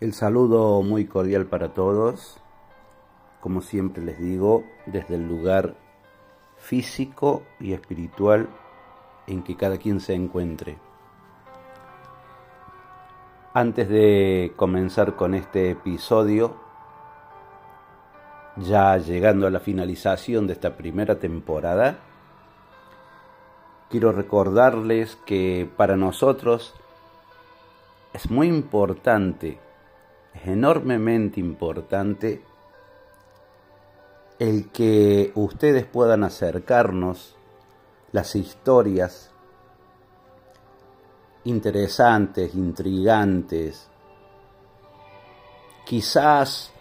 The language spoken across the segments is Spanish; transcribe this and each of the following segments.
El saludo muy cordial para todos, como siempre les digo, desde el lugar físico y espiritual en que cada quien se encuentre. Antes de comenzar con este episodio, ya llegando a la finalización de esta primera temporada, quiero recordarles que para nosotros es muy importante, enormemente importante el que ustedes puedan acercarnos las historias interesantes, intrigantes, quizás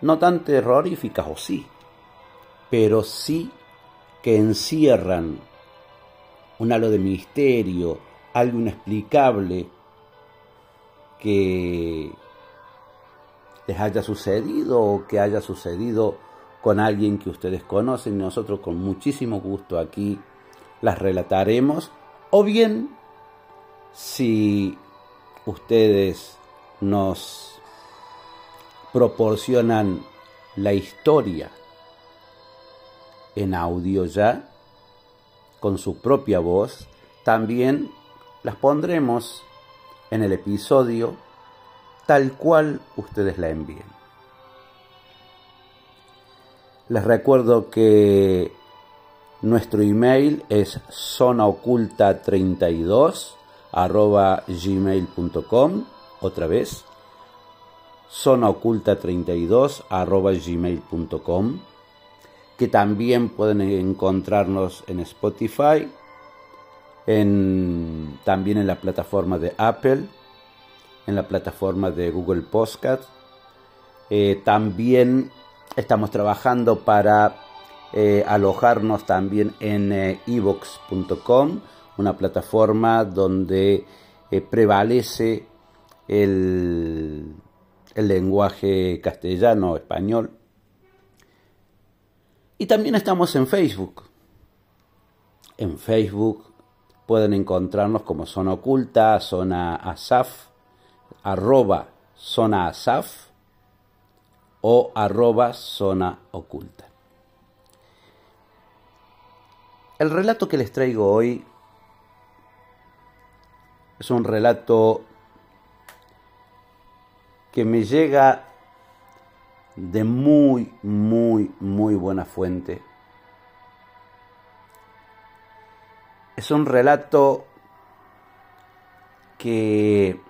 no tan terroríficas o sí, pero sí que encierran un halo de misterio, algo inexplicable que les haya sucedido o que haya sucedido con alguien que ustedes conocen. Nosotros con muchísimo gusto aquí las relataremos. O bien, si ustedes nos proporcionan la historia en audio ya, con su propia voz, también las pondremos en el episodio tal cual ustedes la envíen. Les recuerdo que nuestro email es zonaoculta32 arroba gmail.com otra vez zonaoculta32 arroba gmail.com que también pueden encontrarnos en Spotify en, también en la plataforma de Apple en la plataforma de Google Podcast eh, también Estamos trabajando para eh, alojarnos también en evox.com, eh, una plataforma donde prevalece el, el lenguaje castellano, español. Y también estamos en Facebook. En Facebook pueden encontrarnos como Zona Oculta, Zona Asaf, arroba Zona Asaf o arroba zona oculta. El relato que les traigo hoy es un relato que me llega de muy, muy, muy buena fuente. Es un relato que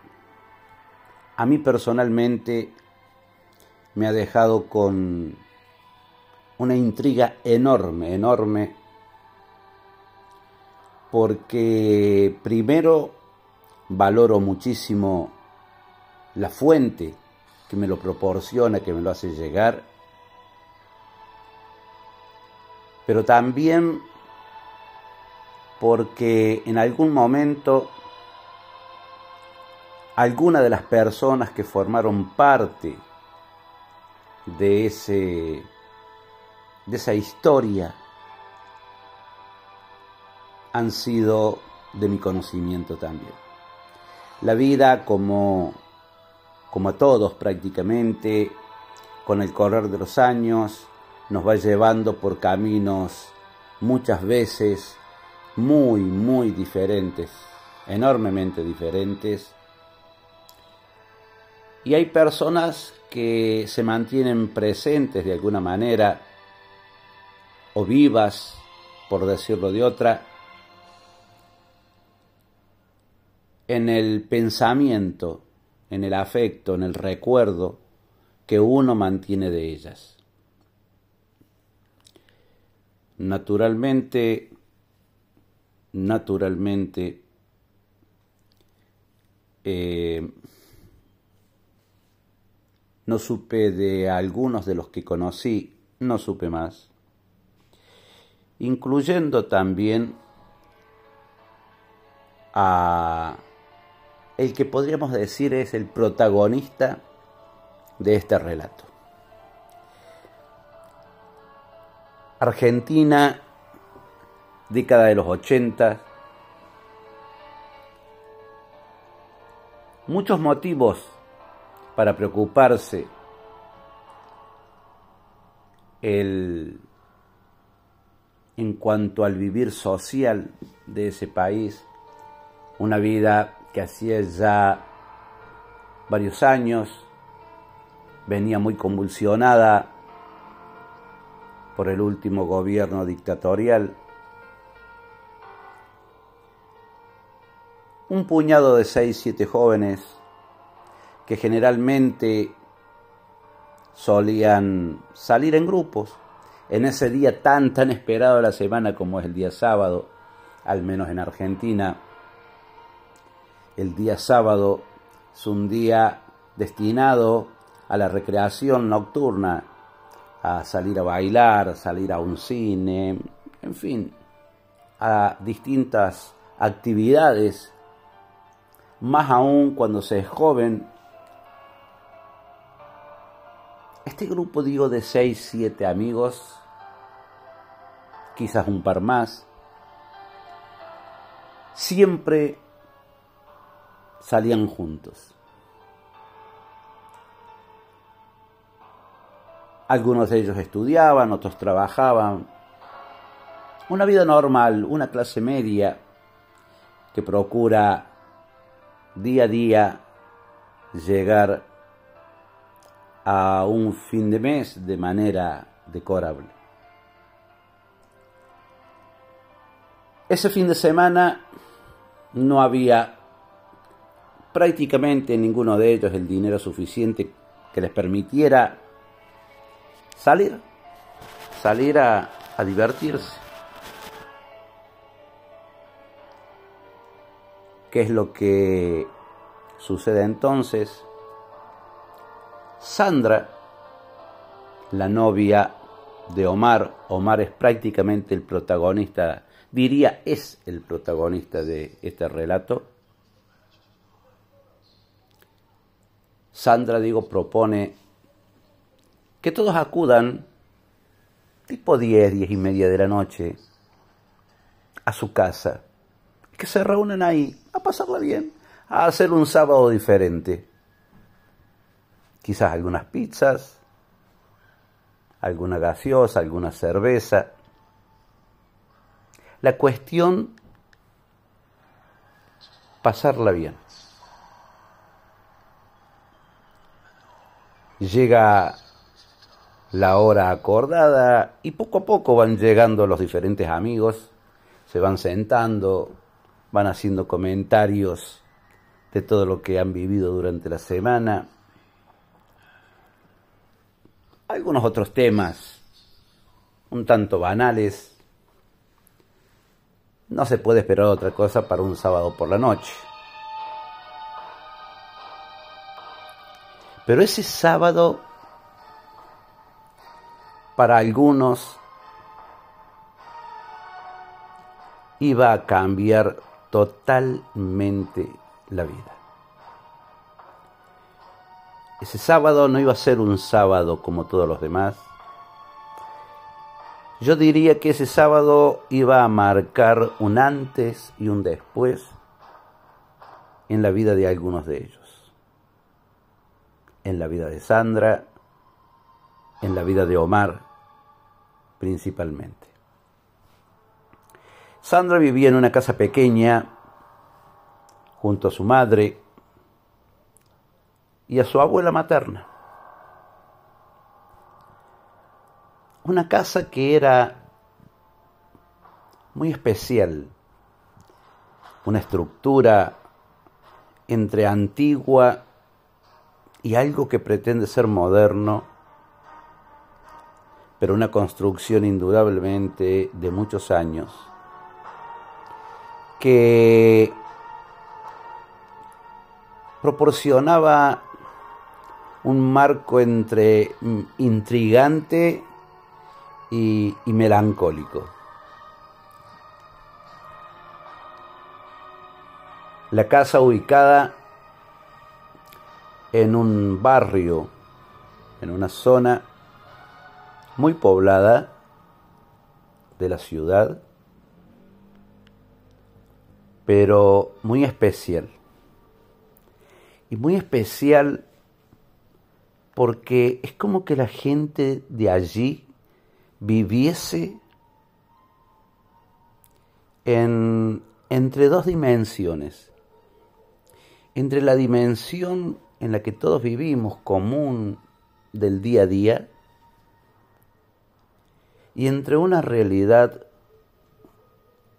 a mí personalmente me ha dejado con una intriga enorme, enorme, porque primero valoro muchísimo la fuente que me lo proporciona, que me lo hace llegar, pero también porque en algún momento alguna de las personas que formaron parte de, ese, de esa historia han sido de mi conocimiento también. La vida, como, como a todos prácticamente, con el correr de los años, nos va llevando por caminos muchas veces muy, muy diferentes, enormemente diferentes. Y hay personas que se mantienen presentes de alguna manera o vivas, por decirlo de otra, en el pensamiento, en el afecto, en el recuerdo que uno mantiene de ellas. Naturalmente, naturalmente, eh, no supe de algunos de los que conocí, no supe más, incluyendo también a el que podríamos decir es el protagonista de este relato. Argentina, década de los 80, muchos motivos para preocuparse el, en cuanto al vivir social de ese país, una vida que hacía ya varios años venía muy convulsionada por el último gobierno dictatorial. Un puñado de seis, siete jóvenes que generalmente solían salir en grupos en ese día tan tan esperado de la semana como es el día sábado, al menos en Argentina. El día sábado es un día destinado a la recreación nocturna, a salir a bailar, a salir a un cine, en fin, a distintas actividades, más aún cuando se es joven. Este grupo, digo, de seis, siete amigos, quizás un par más, siempre salían juntos. Algunos de ellos estudiaban, otros trabajaban. Una vida normal, una clase media que procura día a día llegar a un fin de mes de manera decorable. Ese fin de semana no había prácticamente ninguno de ellos el dinero suficiente que les permitiera salir, salir a, a divertirse. ¿Qué es lo que sucede entonces? Sandra, la novia de Omar, Omar es prácticamente el protagonista, diría es el protagonista de este relato. Sandra, digo, propone que todos acudan tipo 10, 10 y media de la noche a su casa, que se reúnen ahí a pasarla bien, a hacer un sábado diferente. Quizás algunas pizzas, alguna gaseosa, alguna cerveza. La cuestión, pasarla bien. Llega la hora acordada y poco a poco van llegando los diferentes amigos, se van sentando, van haciendo comentarios de todo lo que han vivido durante la semana, algunos otros temas un tanto banales. No se puede esperar otra cosa para un sábado por la noche. Pero ese sábado para algunos iba a cambiar totalmente la vida. Ese sábado no iba a ser un sábado como todos los demás. Yo diría que ese sábado iba a marcar un antes y un después en la vida de algunos de ellos. En la vida de Sandra, en la vida de Omar principalmente. Sandra vivía en una casa pequeña junto a su madre y a su abuela materna. Una casa que era muy especial, una estructura entre antigua y algo que pretende ser moderno pero una construcción indudablemente de muchos años, que proporcionaba un marco entre intrigante y, y melancólico. La casa ubicada en un barrio, en una zona muy poblada de la ciudad, pero muy especial. Y muy especial porque es como que la gente de allí viviese en, entre dos dimensiones. Entre la dimensión en la que todos vivimos común del día a día y entre una realidad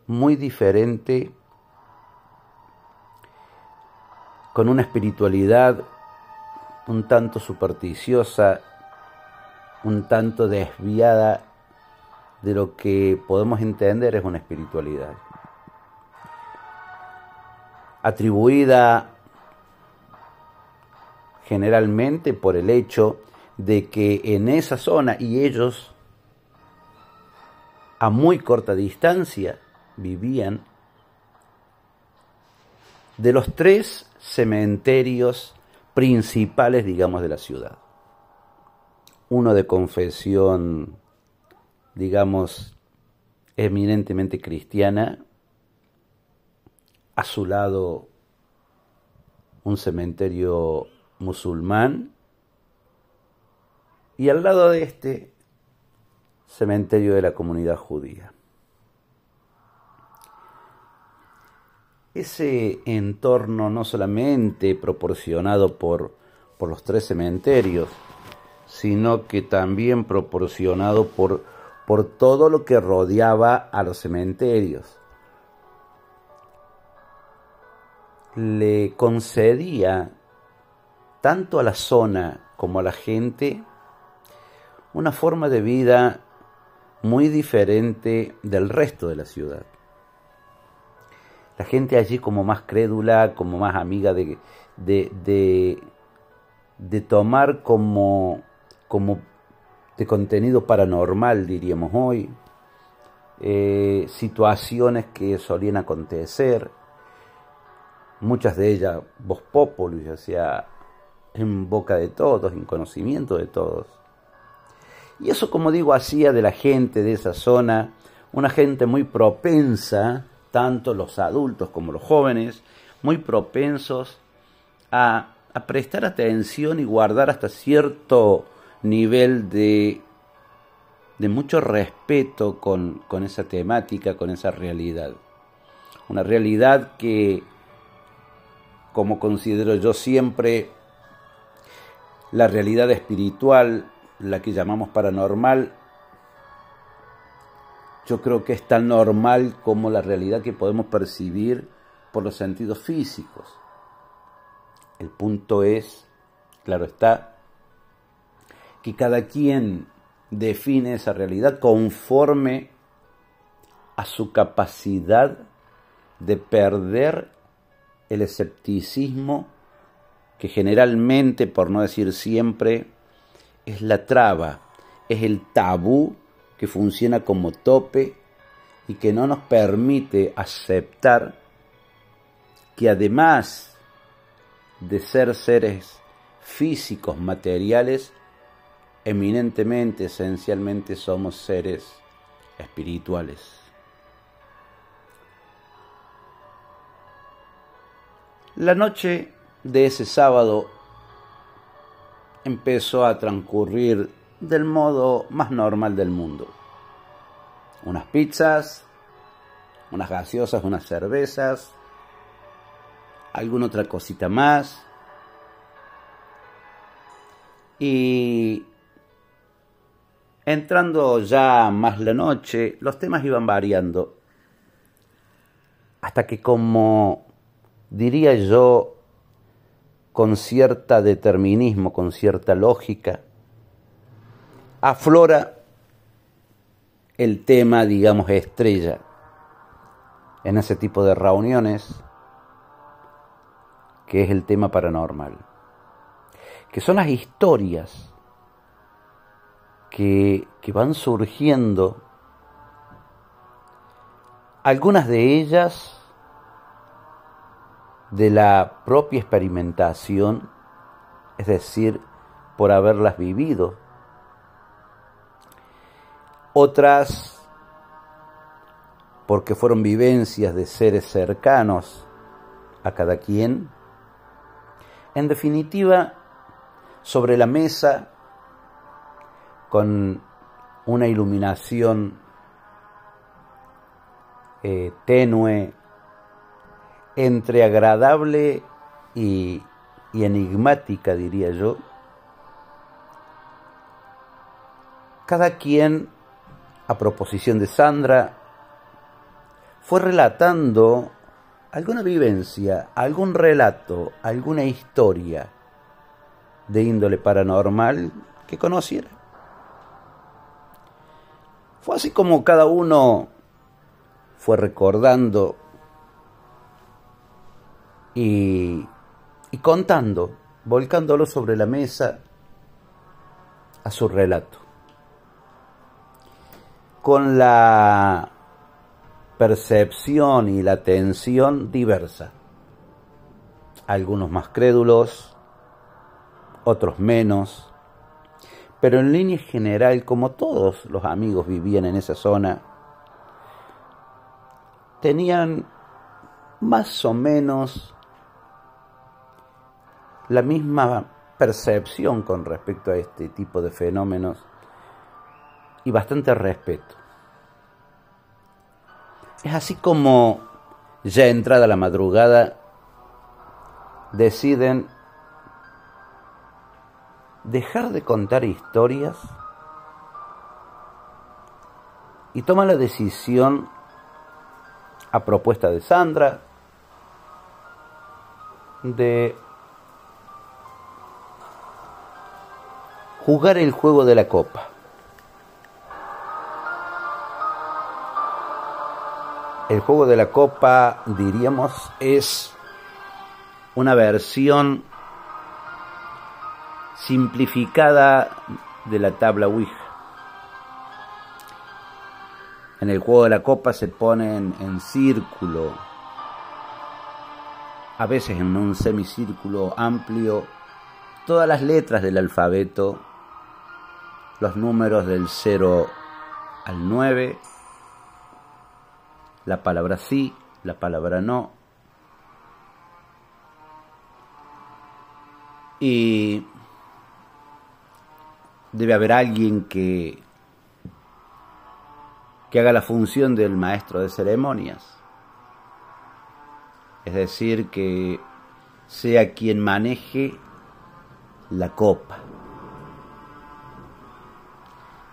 muy diferente con una espiritualidad un tanto supersticiosa, un tanto desviada de lo que podemos entender es una espiritualidad. Atribuida generalmente por el hecho de que en esa zona y ellos a muy corta distancia vivían de los tres cementerios principales, digamos, de la ciudad. Uno de confesión, digamos, eminentemente cristiana, a su lado un cementerio musulmán y al lado de este cementerio de la comunidad judía. Ese entorno no solamente proporcionado por, por los tres cementerios, sino que también proporcionado por, por todo lo que rodeaba a los cementerios. Le concedía tanto a la zona como a la gente una forma de vida muy diferente del resto de la ciudad la gente allí como más crédula, como más amiga de, de, de, tomar como, como de contenido paranormal, diríamos hoy, eh, situaciones que solían acontecer, muchas de ellas voz populi, o sea, en boca de todos, en conocimiento de todos. Y eso, como digo, hacía de la gente de esa zona una gente muy propensa tanto los adultos como los jóvenes, muy propensos a, prestar atención y guardar hasta cierto nivel de, mucho respeto con esa temática, con esa realidad. Una realidad que, como considero yo siempre, la realidad espiritual, la que llamamos paranormal, yo creo que es tan normal como la realidad que podemos percibir por los sentidos físicos. El punto es, claro está, que cada quien define esa realidad conforme a su capacidad de perder el escepticismo que generalmente, por no decir siempre, es la traba, es el tabú que funciona como tope y que no nos permite aceptar que además de ser seres físicos, materiales, eminentemente, esencialmente somos seres espirituales. La noche de ese sábado empezó a transcurrir del modo más normal del mundo. Unas pizzas, unas gaseosas, unas cervezas, alguna otra cosita más. Y entrando ya más la noche, los temas iban variando. Hasta que como diría yo, con cierta determinismo, con cierta lógica, aflora el tema, digamos, estrella en ese tipo de reuniones, que es el tema paranormal, que son las historias que, que van surgiendo, algunas de ellas de la propia experimentación, es decir, por haberlas vivido, otras porque fueron vivencias de seres cercanos a cada quien. En definitiva, sobre la mesa con una iluminación eh, tenue entre agradable y, y enigmática, diría yo. Cada quien, a proposición de Sandra, fue relatando alguna vivencia, algún relato, alguna historia de índole paranormal que conociera. Fue así como cada uno fue recordando y, contando, volcándolo sobre la mesa a su relato. Con la percepción y la atención diversa. Algunos más crédulos, otros menos, pero en línea general, como todos los amigos vivían en esa zona, tenían más o menos la misma percepción con respecto a este tipo de fenómenos y bastante respeto. Es así como ya entrada la madrugada deciden dejar de contar historias y toman la decisión a propuesta de Sandra de jugar el juego de la copa. El juego de la copa, diríamos, es una versión simplificada de la tabla Ouija. En el juego de la copa se ponen en círculo, a veces en un semicírculo amplio, todas las letras del alfabeto, los números del 0 al 9, la palabra sí, la palabra no. Y debe haber alguien que, que haga la función del maestro de ceremonias. Es decir, que sea quien maneje la copa.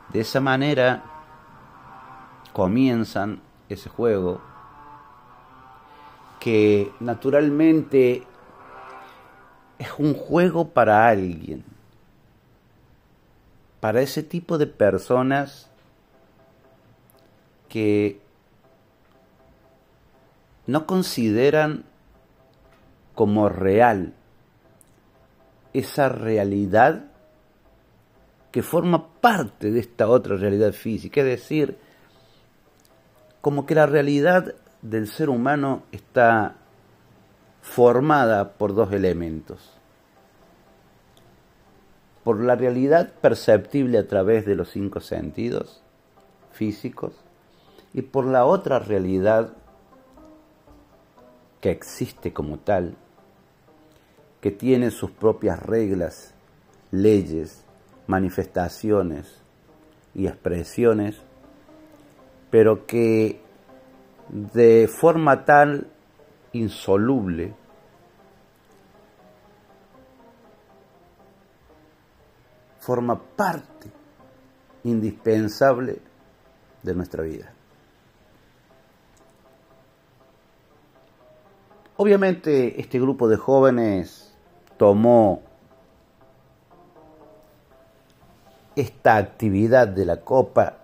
De esa manera comienzan ese juego, que naturalmente es un juego para alguien, para ese tipo de personas que no consideran como real esa realidad que forma parte de esta otra realidad física, es decir, como que la realidad del ser humano está formada por dos elementos. Por la realidad perceptible a través de los cinco sentidos físicos y por la otra realidad que existe como tal, que tiene sus propias reglas, leyes, manifestaciones y expresiones pero que de forma tan insoluble forma parte indispensable de nuestra vida. Obviamente este grupo de jóvenes tomó esta actividad de la copa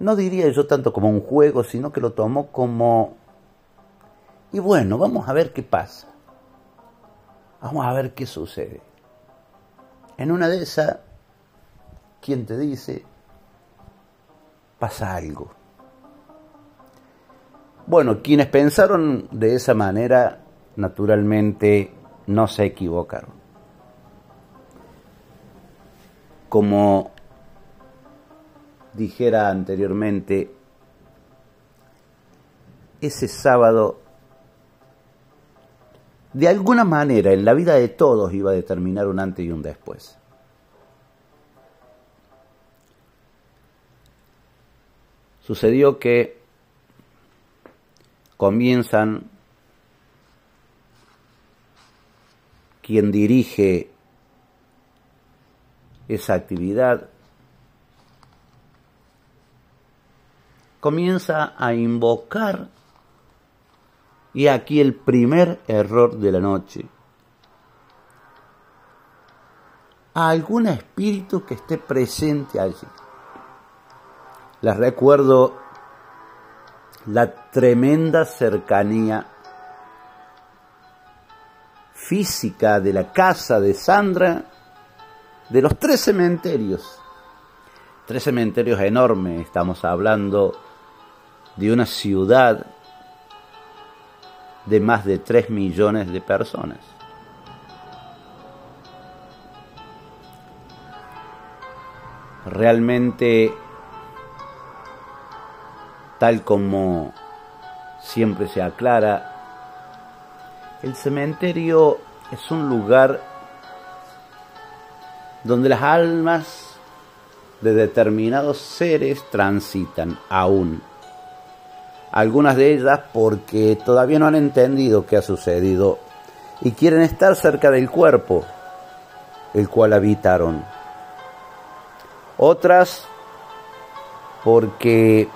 no diría yo tanto como un juego, sino que lo tomó como, y bueno, vamos a ver qué pasa. Vamos a ver qué sucede. En una de esas, ¿quién te dice? Pasa algo. Bueno, quienes pensaron de esa manera, naturalmente, no se equivocaron. Como dijera anteriormente, ese sábado de alguna manera en la vida de todos iba a determinar un antes y un después. Sucedió que comienzan quien dirige esa actividad, comienza a invocar, y aquí el primer error de la noche, a algún espíritu que esté presente allí. Les recuerdo la tremenda cercanía física de la casa de Sandra de los tres cementerios. Tres cementerios enormes, estamos hablando de una ciudad de más de tres millones de personas. Realmente, tal como siempre se aclara, el cementerio es un lugar donde las almas de determinados seres transitan aún. Algunas de ellas porque todavía no han entendido qué ha sucedido y quieren estar cerca del cuerpo, el cual habitaron. Otras porque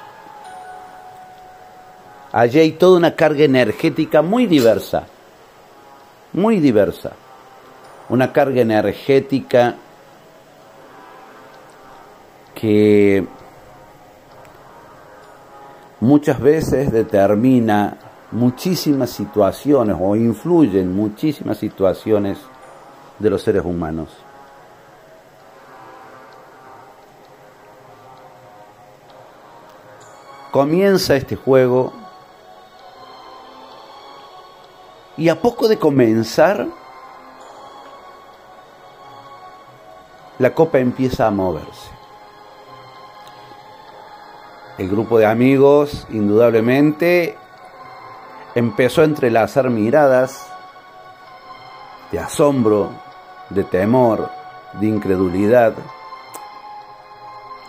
allí hay toda una carga energética muy diversa muy diversa, una carga energética que muchas veces determina muchísimas situaciones o influye en muchísimas situaciones de los seres humanos. Comienza este juego Y a poco de comenzar, la copa empieza a moverse. El grupo de amigos, indudablemente, empezó a entrelazar miradas de asombro, de temor, de incredulidad,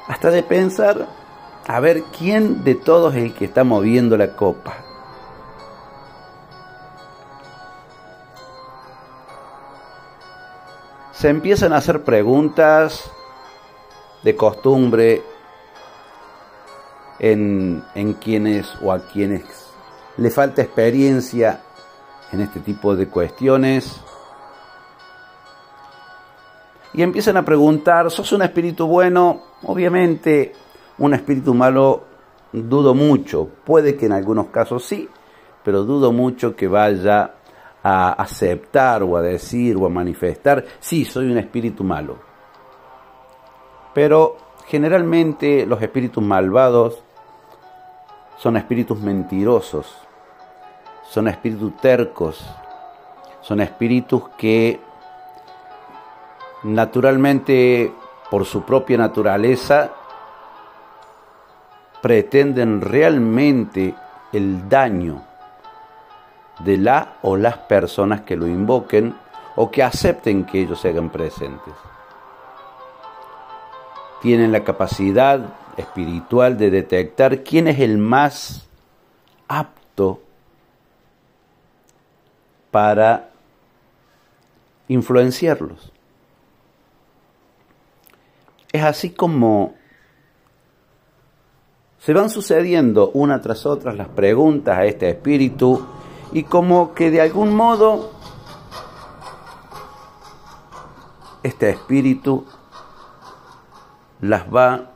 hasta de pensar a ver quién de todos es el que está moviendo la copa. se empiezan a hacer preguntas de costumbre en, quienes o a quienes le falta experiencia en este tipo de cuestiones. Y empiezan a preguntar, ¿sos un espíritu bueno? Obviamente, un espíritu malo dudo mucho. Puede que en algunos casos sí, pero dudo mucho que vaya a aceptar o a decir o a manifestar, sí, soy un espíritu malo. Pero generalmente los espíritus malvados son espíritus mentirosos, son espíritus tercos, son espíritus que naturalmente, por su propia naturaleza, pretenden realmente el daño de la o las personas que lo invoquen o que acepten que ellos se hagan presentes. Tienen la capacidad espiritual de detectar quién es el más apto para influenciarlos. Es así como se van sucediendo una tras otra las preguntas a este espíritu y como que de algún modo este espíritu las va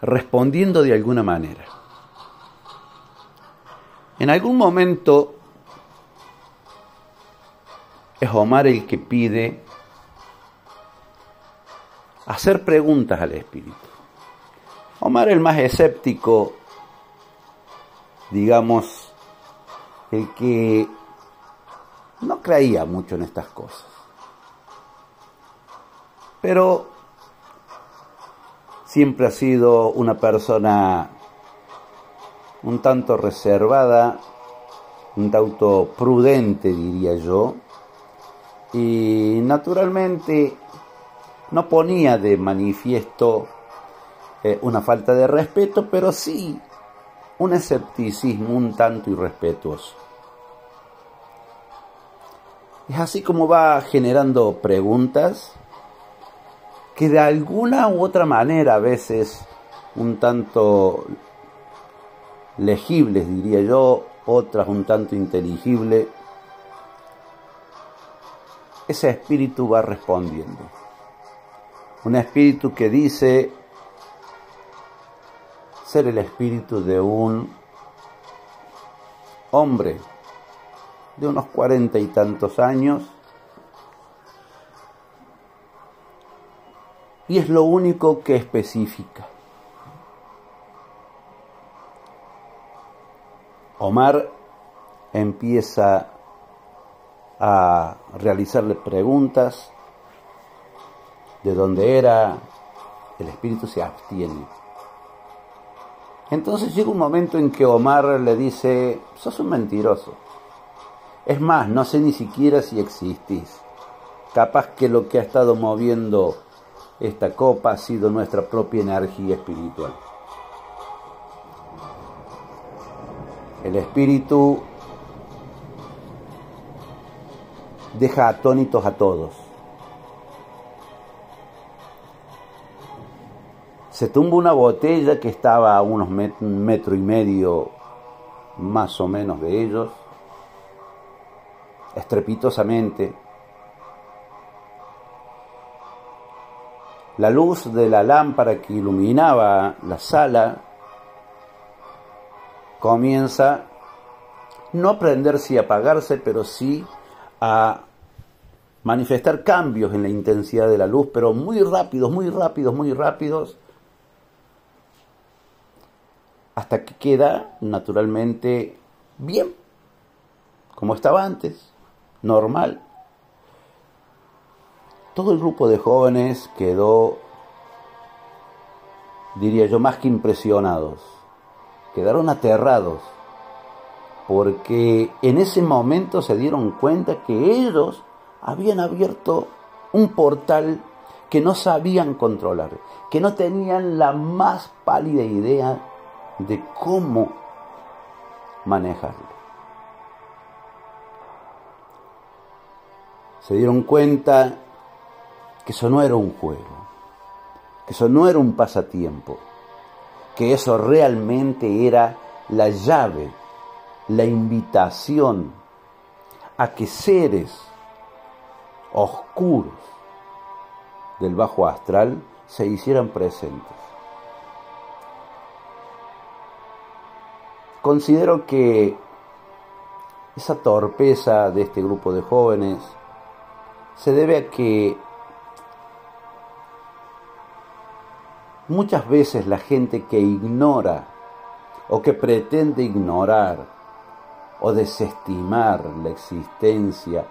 respondiendo de alguna manera. En algún momento es Omar el que pide hacer preguntas al espíritu. Omar el más escéptico, digamos, el que no creía mucho en estas cosas. Pero siempre ha sido una persona un tanto reservada, un tanto prudente, diría yo, y naturalmente no ponía de manifiesto eh, una falta de respeto, pero sí un escepticismo un tanto irrespetuoso. Es así como va generando preguntas que de alguna u otra manera a veces un tanto legibles, diría yo, otras un tanto inteligibles, ese espíritu va respondiendo. Un espíritu que dice ser el espíritu de un hombre de unos cuarenta y tantos años y es lo único que especifica. Omar empieza a realizarle preguntas de dónde era, el espíritu se abstiene. Entonces llega un momento en que Omar le dice, sos un mentiroso. Es más, no sé ni siquiera si existís. Capaz que lo que ha estado moviendo esta copa ha sido nuestra propia energía espiritual. El espíritu deja atónitos a todos. Se tumba una botella que estaba a unos metro y medio más o menos de ellos, estrepitosamente. La luz de la lámpara que iluminaba la sala comienza no a prenderse y apagarse, pero sí a manifestar cambios en la intensidad de la luz, pero muy rápidos, muy rápidos, muy rápidos, hasta que queda naturalmente bien, como estaba antes, normal. Todo el grupo de jóvenes quedó, diría yo, más que impresionados, quedaron aterrados porque en ese momento se dieron cuenta que ellos habían abierto un portal que no sabían controlar, que no tenían la más pálida idea de cómo manejarlo. Se dieron cuenta que eso no era un juego, que eso no era un pasatiempo, que eso realmente era la llave la invitación a que seres oscuros del bajo astral se hicieran presentes. Considero que esa torpeza de este grupo de jóvenes se debe a que muchas veces la gente que ignora o que pretende ignorar o desestimar la existencia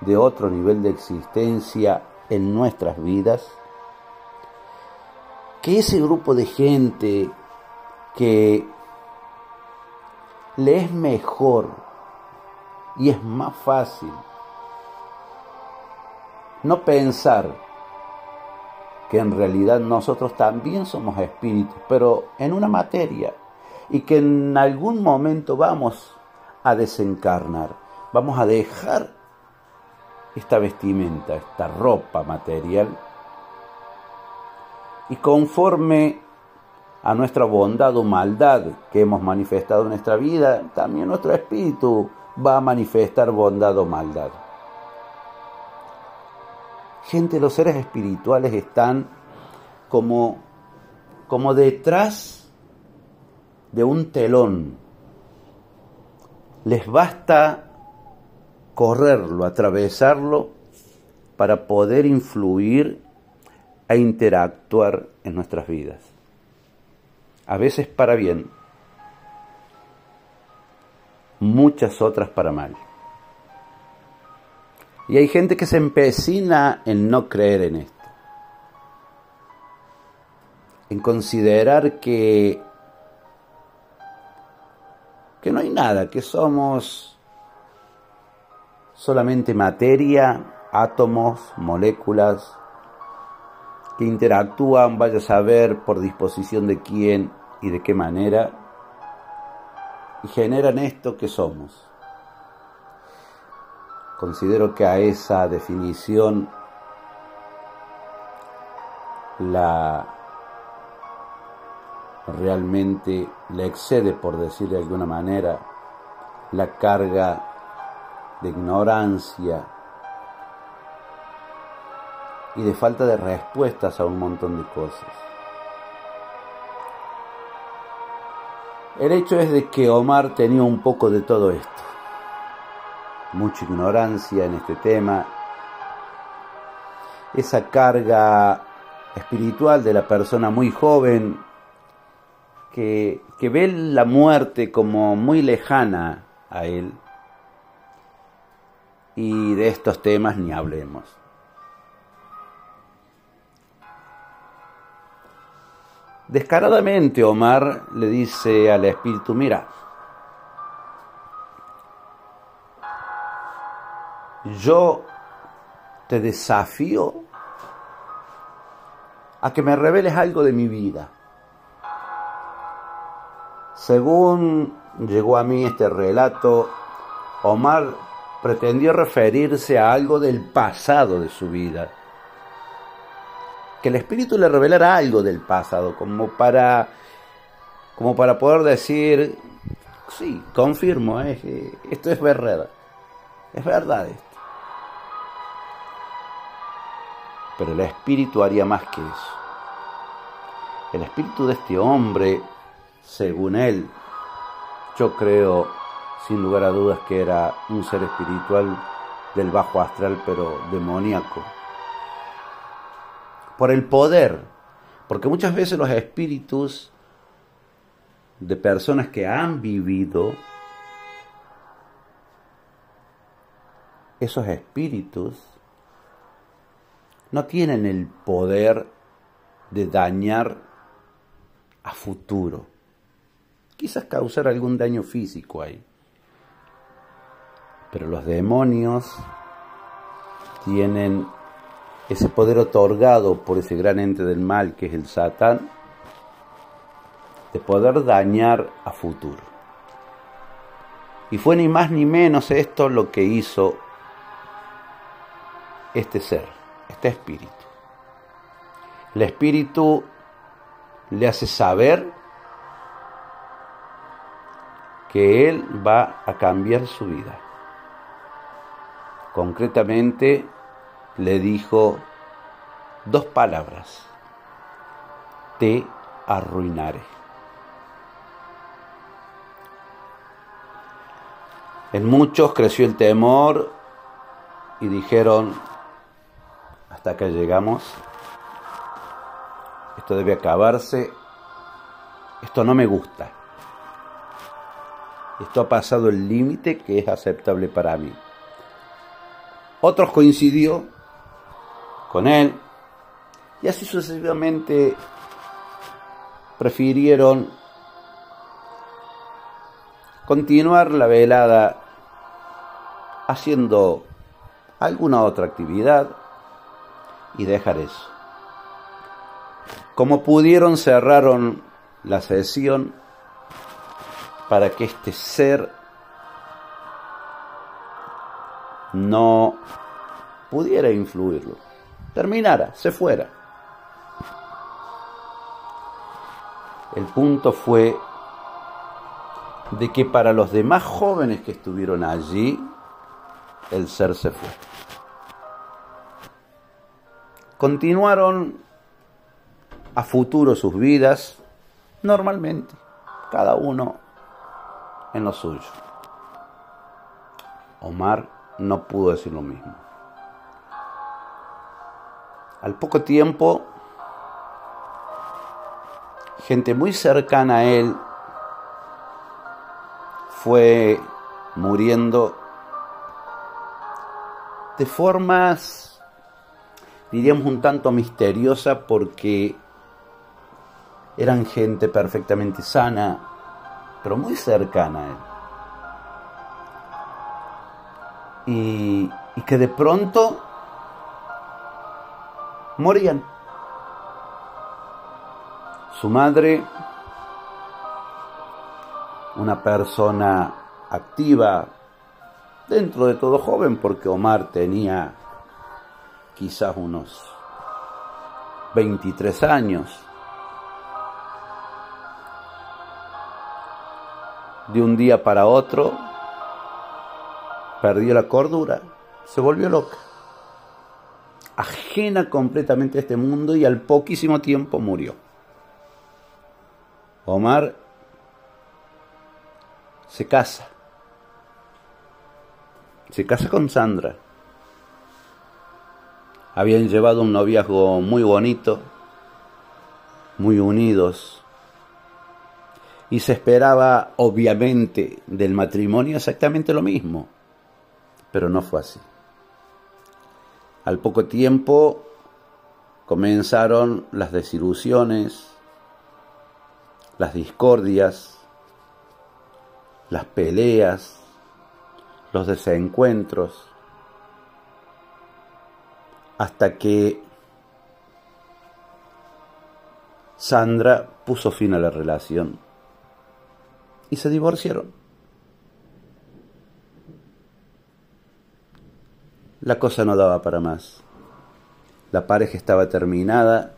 de otro nivel de existencia en nuestras vidas, que ese grupo de gente que le es mejor y es más fácil no pensar que en realidad nosotros también somos espíritus, pero en una materia, y que en algún momento vamos a desencarnar. Vamos a dejar esta vestimenta, esta ropa material. Y conforme a nuestra bondad o maldad que hemos manifestado en nuestra vida, también nuestro espíritu va a manifestar bondad o maldad. Gente, los seres espirituales están como, como detrás de un telón les basta correrlo, atravesarlo, para poder influir e interactuar en nuestras vidas. A veces para bien, muchas otras para mal. Y hay gente que se empecina en no creer en esto, en considerar que que no hay nada, que somos solamente materia, átomos, moléculas, que interactúan, vaya a saber por disposición de quién y de qué manera, y generan esto que somos. Considero que a esa definición la realmente le excede, por decir de alguna manera, la carga de ignorancia y de falta de respuestas a un montón de cosas. El hecho es de que Omar tenía un poco de todo esto. Mucha ignorancia en este tema. Esa carga espiritual de la persona muy joven que, que ve la muerte como muy lejana a él. Y de estos temas ni hablemos. Descaradamente Omar le dice al espíritu, mira, yo te desafío a que me reveles algo de mi vida. Según llegó a mí este relato, Omar pretendió referirse a algo del pasado de su vida que el espíritu le revelara algo del pasado, como para, como para poder decir, sí, confirmo, eh, esto es verdad, es verdad esto. Pero el espíritu haría más que eso. El espíritu de este hombre, según él, yo creo, sin lugar a dudas, que era un ser espiritual del bajo astral, pero demoníaco por el poder, porque muchas veces los espíritus de personas que han vivido, esos espíritus no tienen el poder de dañar a futuro. Quizás causar algún daño físico ahí. Pero los demonios tienen ese poder otorgado por ese gran ente del mal que es el Satán, de poder dañar a futuro. Y fue ni más ni menos esto lo que hizo este ser, este espíritu. El espíritu le hace saber que él va a cambiar su vida. Concretamente, le dijo dos palabras, te arruinaré. En muchos creció el temor y dijeron, hasta acá llegamos, esto debe acabarse, esto no me gusta, esto ha pasado el límite que es aceptable para mí. Otros coincidió con él. Y así sucesivamente prefirieron continuar la velada haciendo alguna otra actividad y dejar eso. Como pudieron cerraron la sesión para que este ser no pudiera influirlo terminara, se fuera. El punto fue de que para los demás jóvenes que estuvieron allí, el ser se fue. Continuaron a futuro sus vidas normalmente, cada uno en lo suyo. Omar no pudo decir lo mismo. Al poco tiempo, gente muy cercana a él fue muriendo de formas, diríamos, un tanto misteriosa porque eran gente perfectamente sana, pero muy cercana a él. y, y que de pronto morían. Su madre, una persona activa, dentro de todo joven, porque Omar tenía quizás unos 23 años. De un día para otro, perdió la cordura, se volvió loca, ajena completamente a este mundo y al poquísimo tiempo murió. Omar se casa, se casa con Sandra. Habían llevado un noviazgo muy bonito, muy unidos, y se esperaba obviamente del matrimonio exactamente lo mismo pero no fue así. Al poco tiempo comenzaron las desilusiones, las discordias, las peleas, los desencuentros, hasta que Sandra puso fin a la relación y se divorciaron. La cosa no daba para más. La pareja estaba terminada,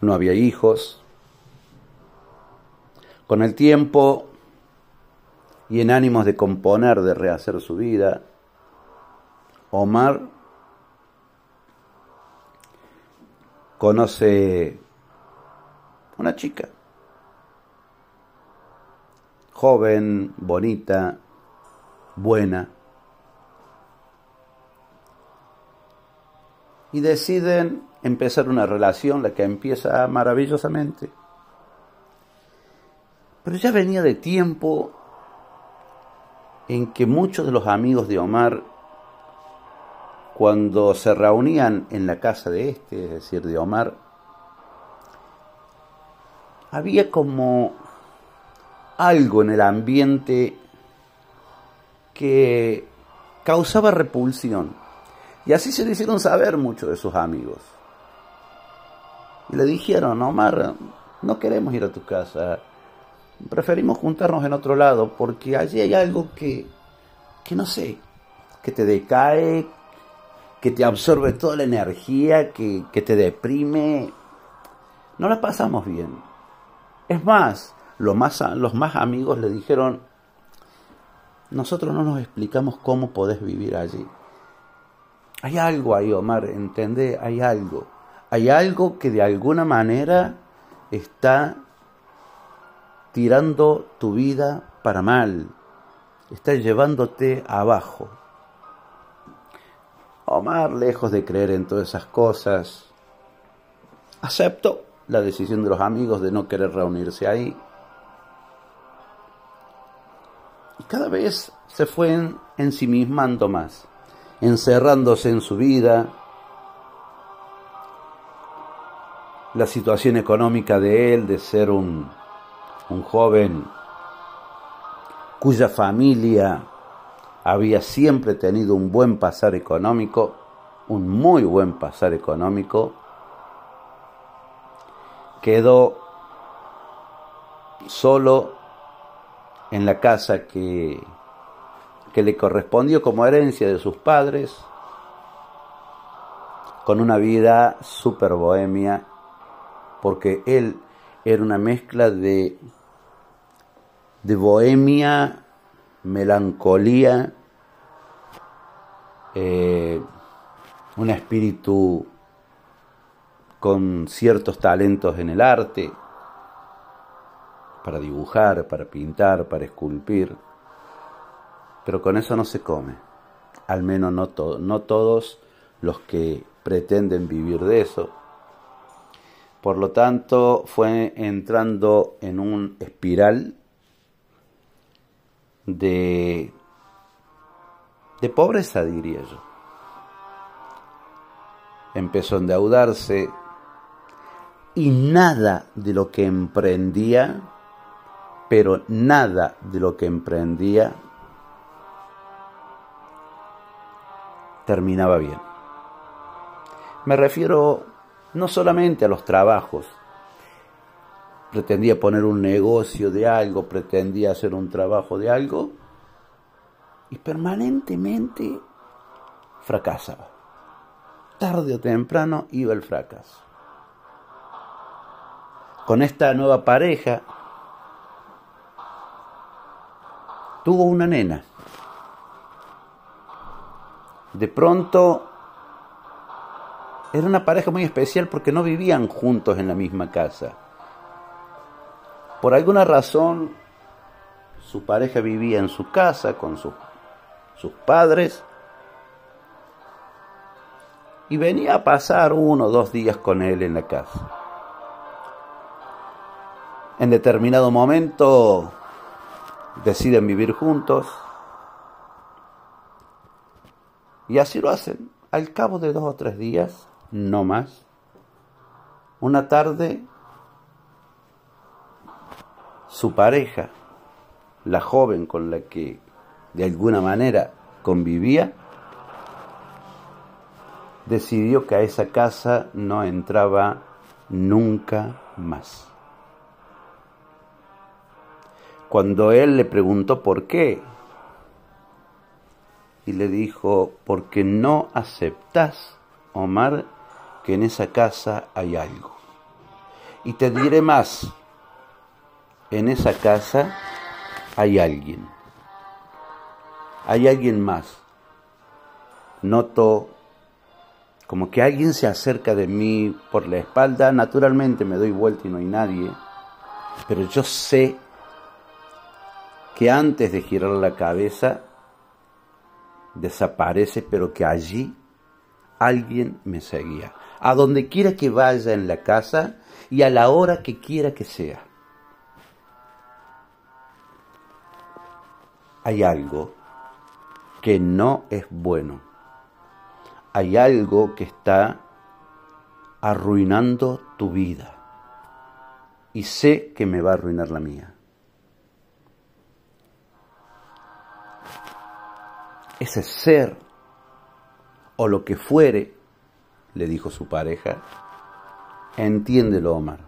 no había hijos. Con el tiempo y en ánimos de componer, de rehacer su vida, Omar conoce una chica, joven, bonita, buena, y deciden empezar una relación, la que empieza maravillosamente. Pero ya venía de tiempo en que muchos de los amigos de Omar, cuando se reunían en la casa de este, es decir, de Omar, había como algo en el ambiente que causaba repulsión. Y así se le hicieron saber muchos de sus amigos. Y le dijeron, Omar, no queremos ir a tu casa, preferimos juntarnos en otro lado, porque allí hay algo que, que no sé, que te decae, que te absorbe toda la energía, que, que te deprime. No la pasamos bien. Es más, los más, los más amigos le dijeron, nosotros no nos explicamos cómo podés vivir allí. Hay algo ahí, Omar, ¿entendés? Hay algo. Hay algo que de alguna manera está tirando tu vida para mal, está llevándote abajo. Omar, lejos de creer en todas esas cosas, aceptó la decisión de los amigos de no querer reunirse ahí. Y cada vez se fue ensimismando más encerrándose en su vida, la situación económica de él, de ser un, un joven cuya familia había siempre tenido un buen pasar económico, un muy buen pasar económico, quedó solo en la casa que que le correspondió como herencia de sus padres, con una vida súper bohemia, porque él era una mezcla de, de bohemia, melancolía, eh, un espíritu con ciertos talentos en el arte, para dibujar, para pintar, para esculpir pero con eso no se come. Al menos no, no todos los que pretenden vivir de eso. Por lo tanto, fue entrando en un espiral de, de pobreza, diría yo. Empezó a endeudarse y nada de lo que emprendía, pero nada de lo que emprendía terminaba bien. Me refiero no solamente a los trabajos. Pretendía poner un negocio de algo, pretendía hacer un trabajo de algo y permanentemente fracasaba. Tarde o temprano iba el fracaso. Con esta nueva pareja tuvo una nena. De pronto era una pareja muy especial porque no vivían juntos en la misma casa. Por alguna razón, su pareja vivía en su casa con sus, sus padres y venía a pasar uno o dos días con él en la casa. En determinado momento deciden vivir juntos y así lo hacen. Al cabo de dos o tres días, no más, una tarde su pareja, la joven con la que de alguna manera convivía, decidió que a esa casa no entraba nunca más. Cuando él le preguntó por qué, y le dijo, porque no aceptas, Omar, que en esa casa hay algo. Y te diré más, en esa casa hay alguien. Hay alguien más. Noto como que alguien se acerca de mí por la espalda. Naturalmente me doy vuelta y no hay nadie. Pero yo sé que antes de girar la cabeza desaparece, pero que allí alguien me seguía. A donde quiera que vaya en la casa y a la hora que quiera que sea. Hay algo que no es bueno. Hay algo que está arruinando tu vida. Y sé que me va a arruinar la mía. Ese ser o lo que fuere, le dijo su pareja, entiéndelo Omar.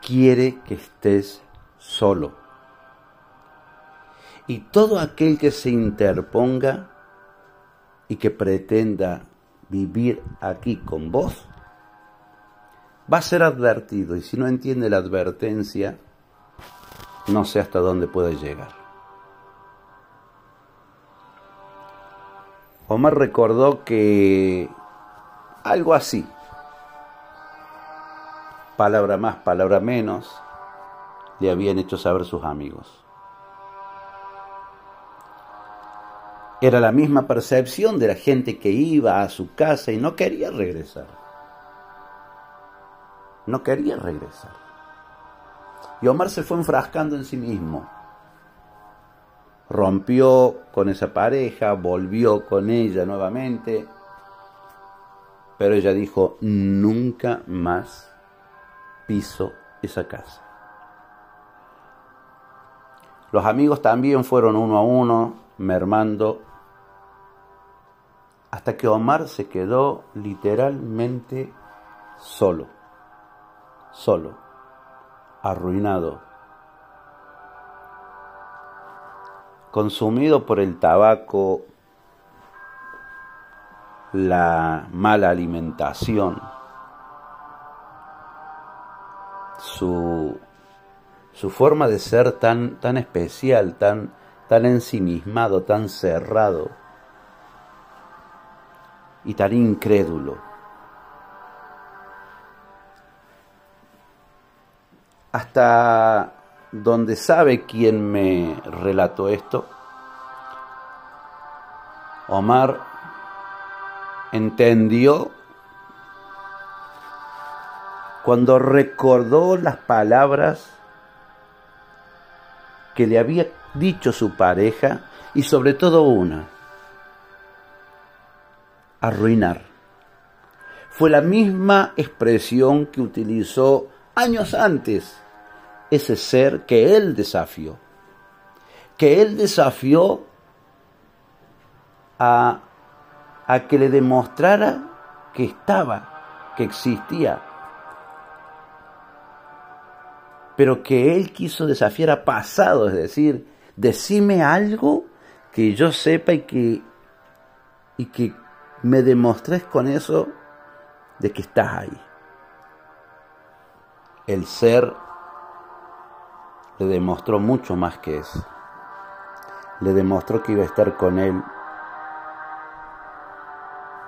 Quiere que estés solo. Y todo aquel que se interponga y que pretenda vivir aquí con vos, va a ser advertido y si no entiende la advertencia, no sé hasta dónde puede llegar. Omar recordó que algo así, palabra más, palabra menos, le habían hecho saber sus amigos. Era la misma percepción de la gente que iba a su casa y no quería regresar. No quería regresar. Y Omar se fue enfrascando en sí mismo rompió con esa pareja, volvió con ella nuevamente, pero ella dijo, nunca más piso esa casa. Los amigos también fueron uno a uno, mermando, hasta que Omar se quedó literalmente solo, solo, arruinado, consumido por el tabaco, la mala alimentación, su, su forma de ser tan, tan especial, tan, tan ensimismado, tan cerrado y tan incrédulo. Hasta donde sabe quién me relató esto, Omar entendió cuando recordó las palabras que le había dicho su pareja y sobre todo una, arruinar. Fue la misma expresión que utilizó años antes ese ser que él desafió, que él desafió a, a que le demostrara que estaba, que existía, pero que él quiso desafiar a pasado, es decir, decime algo que yo sepa y que, y que me demostres con eso de que estás ahí. El ser le demostró mucho más que eso. Le demostró que iba a estar con él.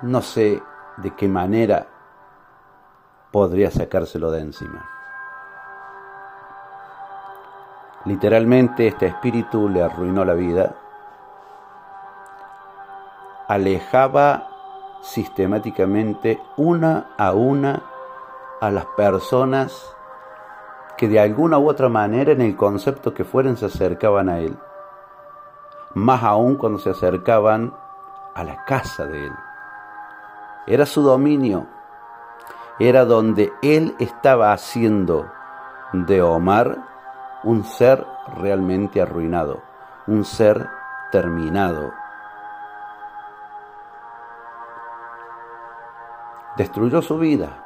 No sé de qué manera podría sacárselo de encima. Literalmente este espíritu le arruinó la vida. Alejaba sistemáticamente una a una a las personas que de alguna u otra manera en el concepto que fueran se acercaban a él. Más aún cuando se acercaban a la casa de él. Era su dominio. Era donde él estaba haciendo de Omar un ser realmente arruinado, un ser terminado. Destruyó su vida.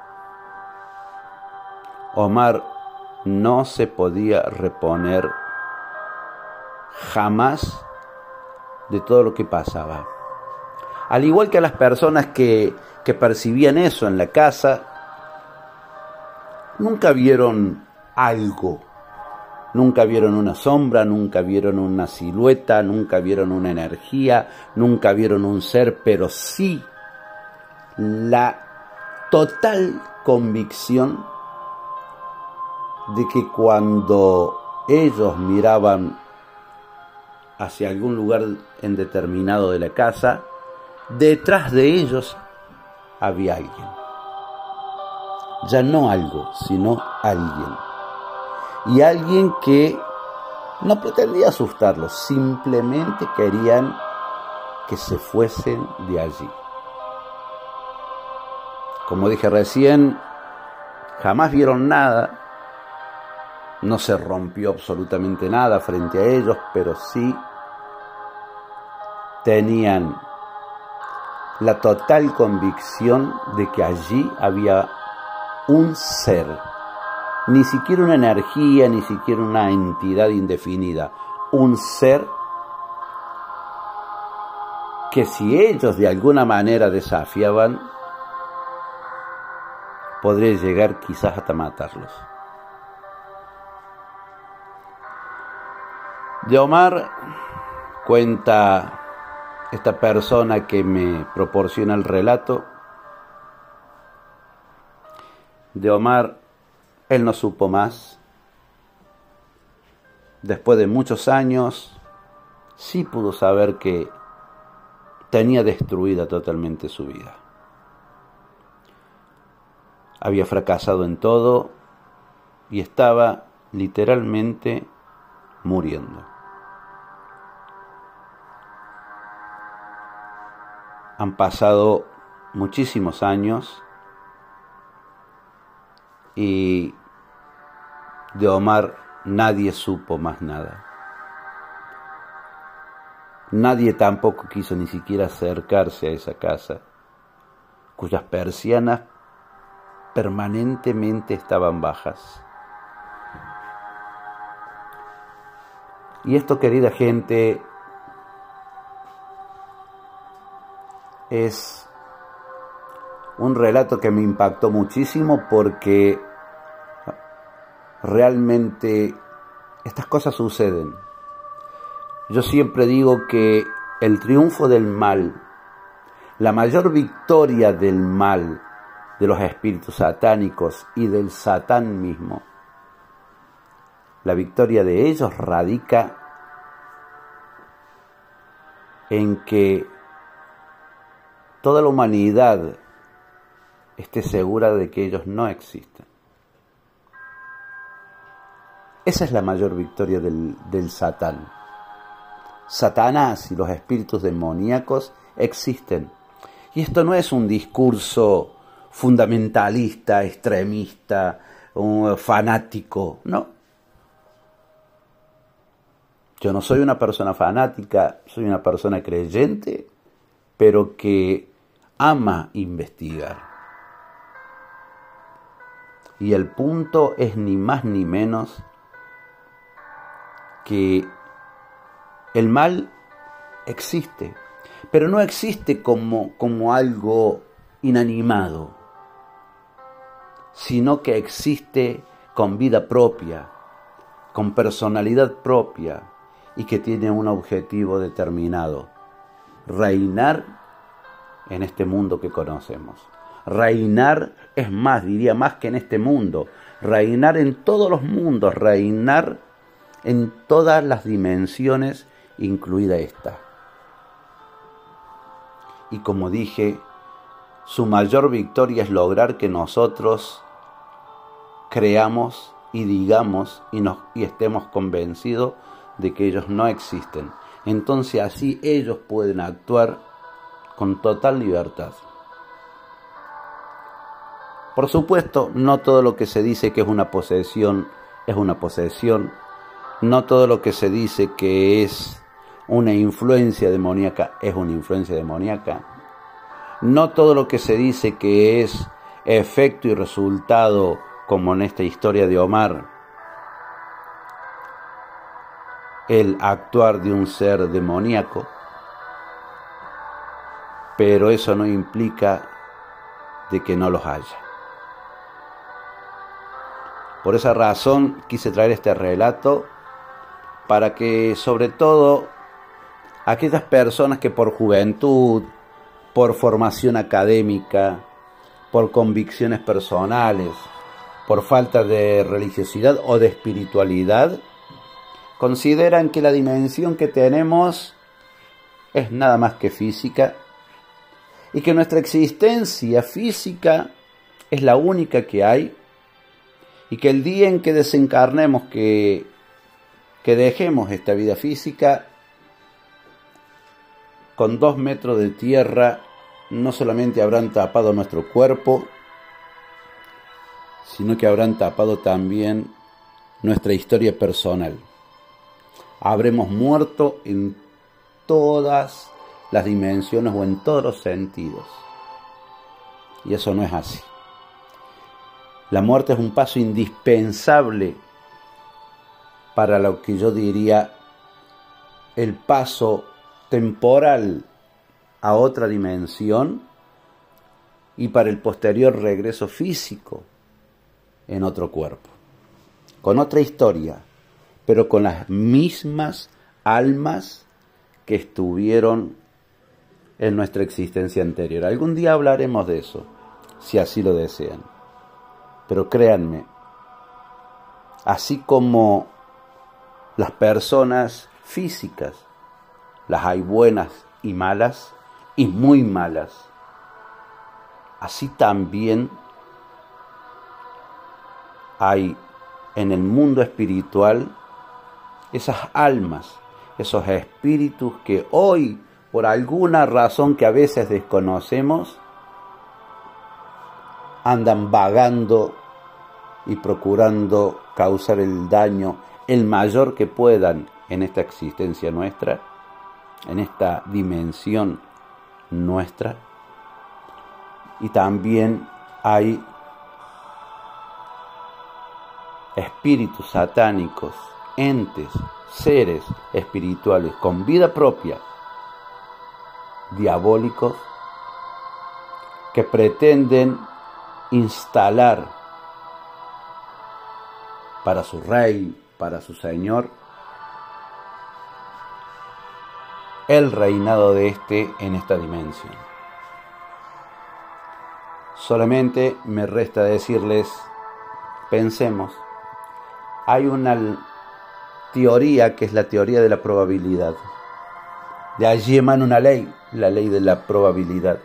Omar no se podía reponer jamás de todo lo que pasaba. Al igual que a las personas que, que percibían eso en la casa, nunca vieron algo Nunca vieron una sombra, nunca vieron una silueta, nunca vieron una energía, nunca vieron un ser, pero sí la total convicción de que cuando ellos miraban hacia algún lugar en determinado de la casa, detrás de ellos había alguien. Ya no algo, sino alguien y alguien que no pretendía asustarlos, simplemente querían que se fuesen de allí. Como dije recién, jamás vieron nada, no se rompió absolutamente nada frente a ellos, pero sí tenían la total convicción de que allí había un ser. Ni siquiera una energía, ni siquiera una entidad indefinida, un ser que si ellos de alguna manera desafiaban, podría llegar quizás hasta matarlos. De Omar cuenta esta persona que me proporciona el relato, de Omar él no supo más. Después de muchos años, sí pudo saber que tenía destruida totalmente su vida. Había fracasado en todo y estaba literalmente muriendo. Han pasado muchísimos años y de Omar nadie supo más nada. Nadie tampoco quiso ni siquiera acercarse a esa casa, cuyas persianas permanentemente estaban bajas. Y esto, querida gente, es un relato que me impactó muchísimo porque realmente estas cosas suceden. Yo siempre digo que el triunfo del mal, la mayor victoria del mal, de los espíritus satánicos y del satán mismo, la victoria de ellos radica en que toda la humanidad esté segura de que ellos no existen. Esa es la mayor victoria del, del Satán. Satanás y los espíritus demoníacos existen. Y esto no es un discurso fundamentalista, extremista, fanático, no. Yo no soy una persona fanática, soy una persona creyente pero que ama investigar. Y el punto es ni más ni menos que el mal existe, pero no existe como, como algo inanimado, sino que existe con vida propia, con personalidad propia y que tiene un objetivo determinado, reinar en este mundo que conocemos. Reinar es más, diría más que en este mundo, reinar en todos los mundos, reinar en todas las dimensiones, incluida esta. Y como dije, su mayor victoria es lograr que nosotros creamos y digamos y, nos, y estemos convencidos de que ellos no existen. Entonces así ellos pueden actuar con total libertad. Por supuesto, no todo lo que se dice que es una posesión es una posesión. No todo lo que se dice que es una influencia demoníaca es una influencia demoníaca. No todo lo que se dice que es efecto y resultado, como en esta historia de Omar, el actuar de un ser demoníaco, pero eso no implica de que no los haya. Por esa razón quise traer este relato para que sobre todo aquellas personas que por juventud, por formación académica, por convicciones personales, por falta de religiosidad o de espiritualidad, consideran que la dimensión que tenemos es nada más que física y que nuestra existencia física es la única que hay y que el día en que desencarnemos, que, que dejemos esta vida física, con dos metros de tierra no solamente habrán tapado nuestro cuerpo, sino que habrán tapado también nuestra historia personal. Habremos muerto en todas las dimensiones o en todos los sentidos. Y eso no es así. La muerte es un paso indispensable para lo que yo diría el paso temporal a otra dimensión y para el posterior regreso físico en otro cuerpo, con otra historia, pero con las mismas almas que estuvieron en nuestra existencia anterior. Algún día hablaremos de eso, si así lo desean. Pero créanme, así como las personas físicas las hay buenas y malas y muy malas. Así también hay en el mundo espiritual esas almas, esos espíritus que hoy, por alguna razón que a veces desconocemos, andan vagando y procurando causar el daño el mayor que puedan en esta existencia nuestra en esta dimensión nuestra. Y también hay espíritus satánicos, entes, seres espirituales con vida propia, diabólicos, que pretenden instalar para su rey, para su señor, el reinado de éste en esta dimensión. Solamente me resta decirles, pensemos, hay una teoría que es la teoría de la probabilidad. De allí emana una ley, la ley de la probabilidad.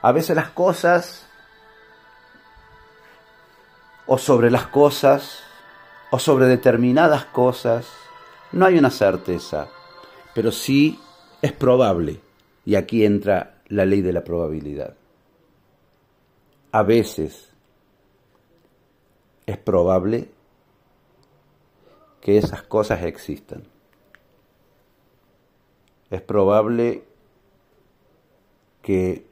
A veces las cosas, o sobre las cosas, o sobre determinadas cosas, no hay una certeza pero sí es probable, y aquí entra la ley de la probabilidad. A veces es probable que esas cosas existan. Es probable que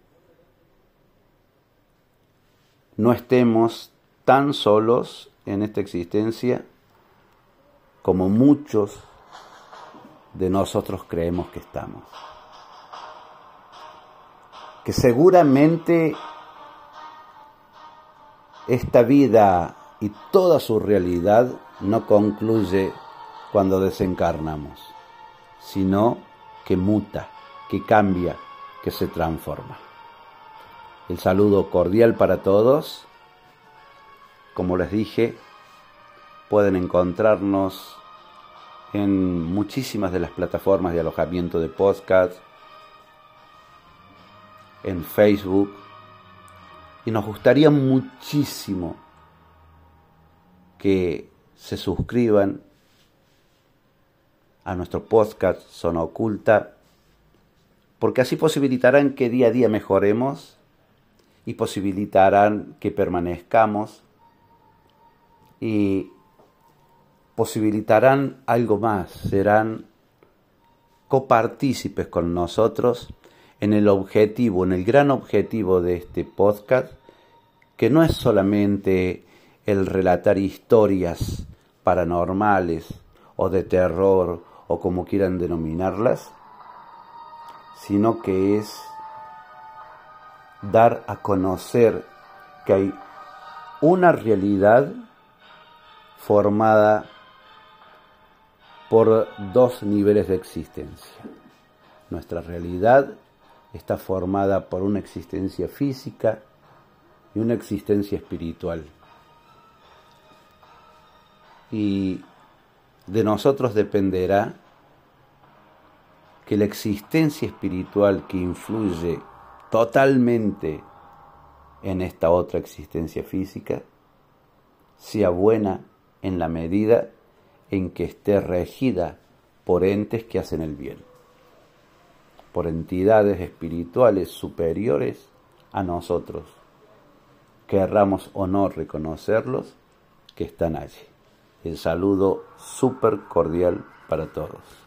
no estemos tan solos en esta existencia como muchos de nosotros creemos que estamos. Que seguramente esta vida y toda su realidad no concluye cuando desencarnamos, sino que muta, que cambia, que se transforma. El saludo cordial para todos. Como les dije, pueden encontrarnos en muchísimas de las plataformas de alojamiento de podcast, en Facebook, y nos gustaría muchísimo que se suscriban a nuestro podcast Zona Oculta, porque así posibilitarán que día a día mejoremos y posibilitarán que permanezcamos. Y posibilitarán algo más, serán copartícipes con nosotros en el objetivo, en el gran objetivo de este podcast, que no es solamente el relatar historias paranormales o de terror o como quieran denominarlas, sino que es dar a conocer que hay una realidad formada por dos niveles de existencia. Nuestra realidad está formada por una existencia física y una existencia espiritual. Y de nosotros dependerá que la existencia espiritual que influye totalmente en esta otra existencia física sea buena en la medida en que esté regida por entes que hacen el bien, por entidades espirituales superiores a nosotros, querramos o no reconocerlos, que están allí. El saludo súper cordial para todos.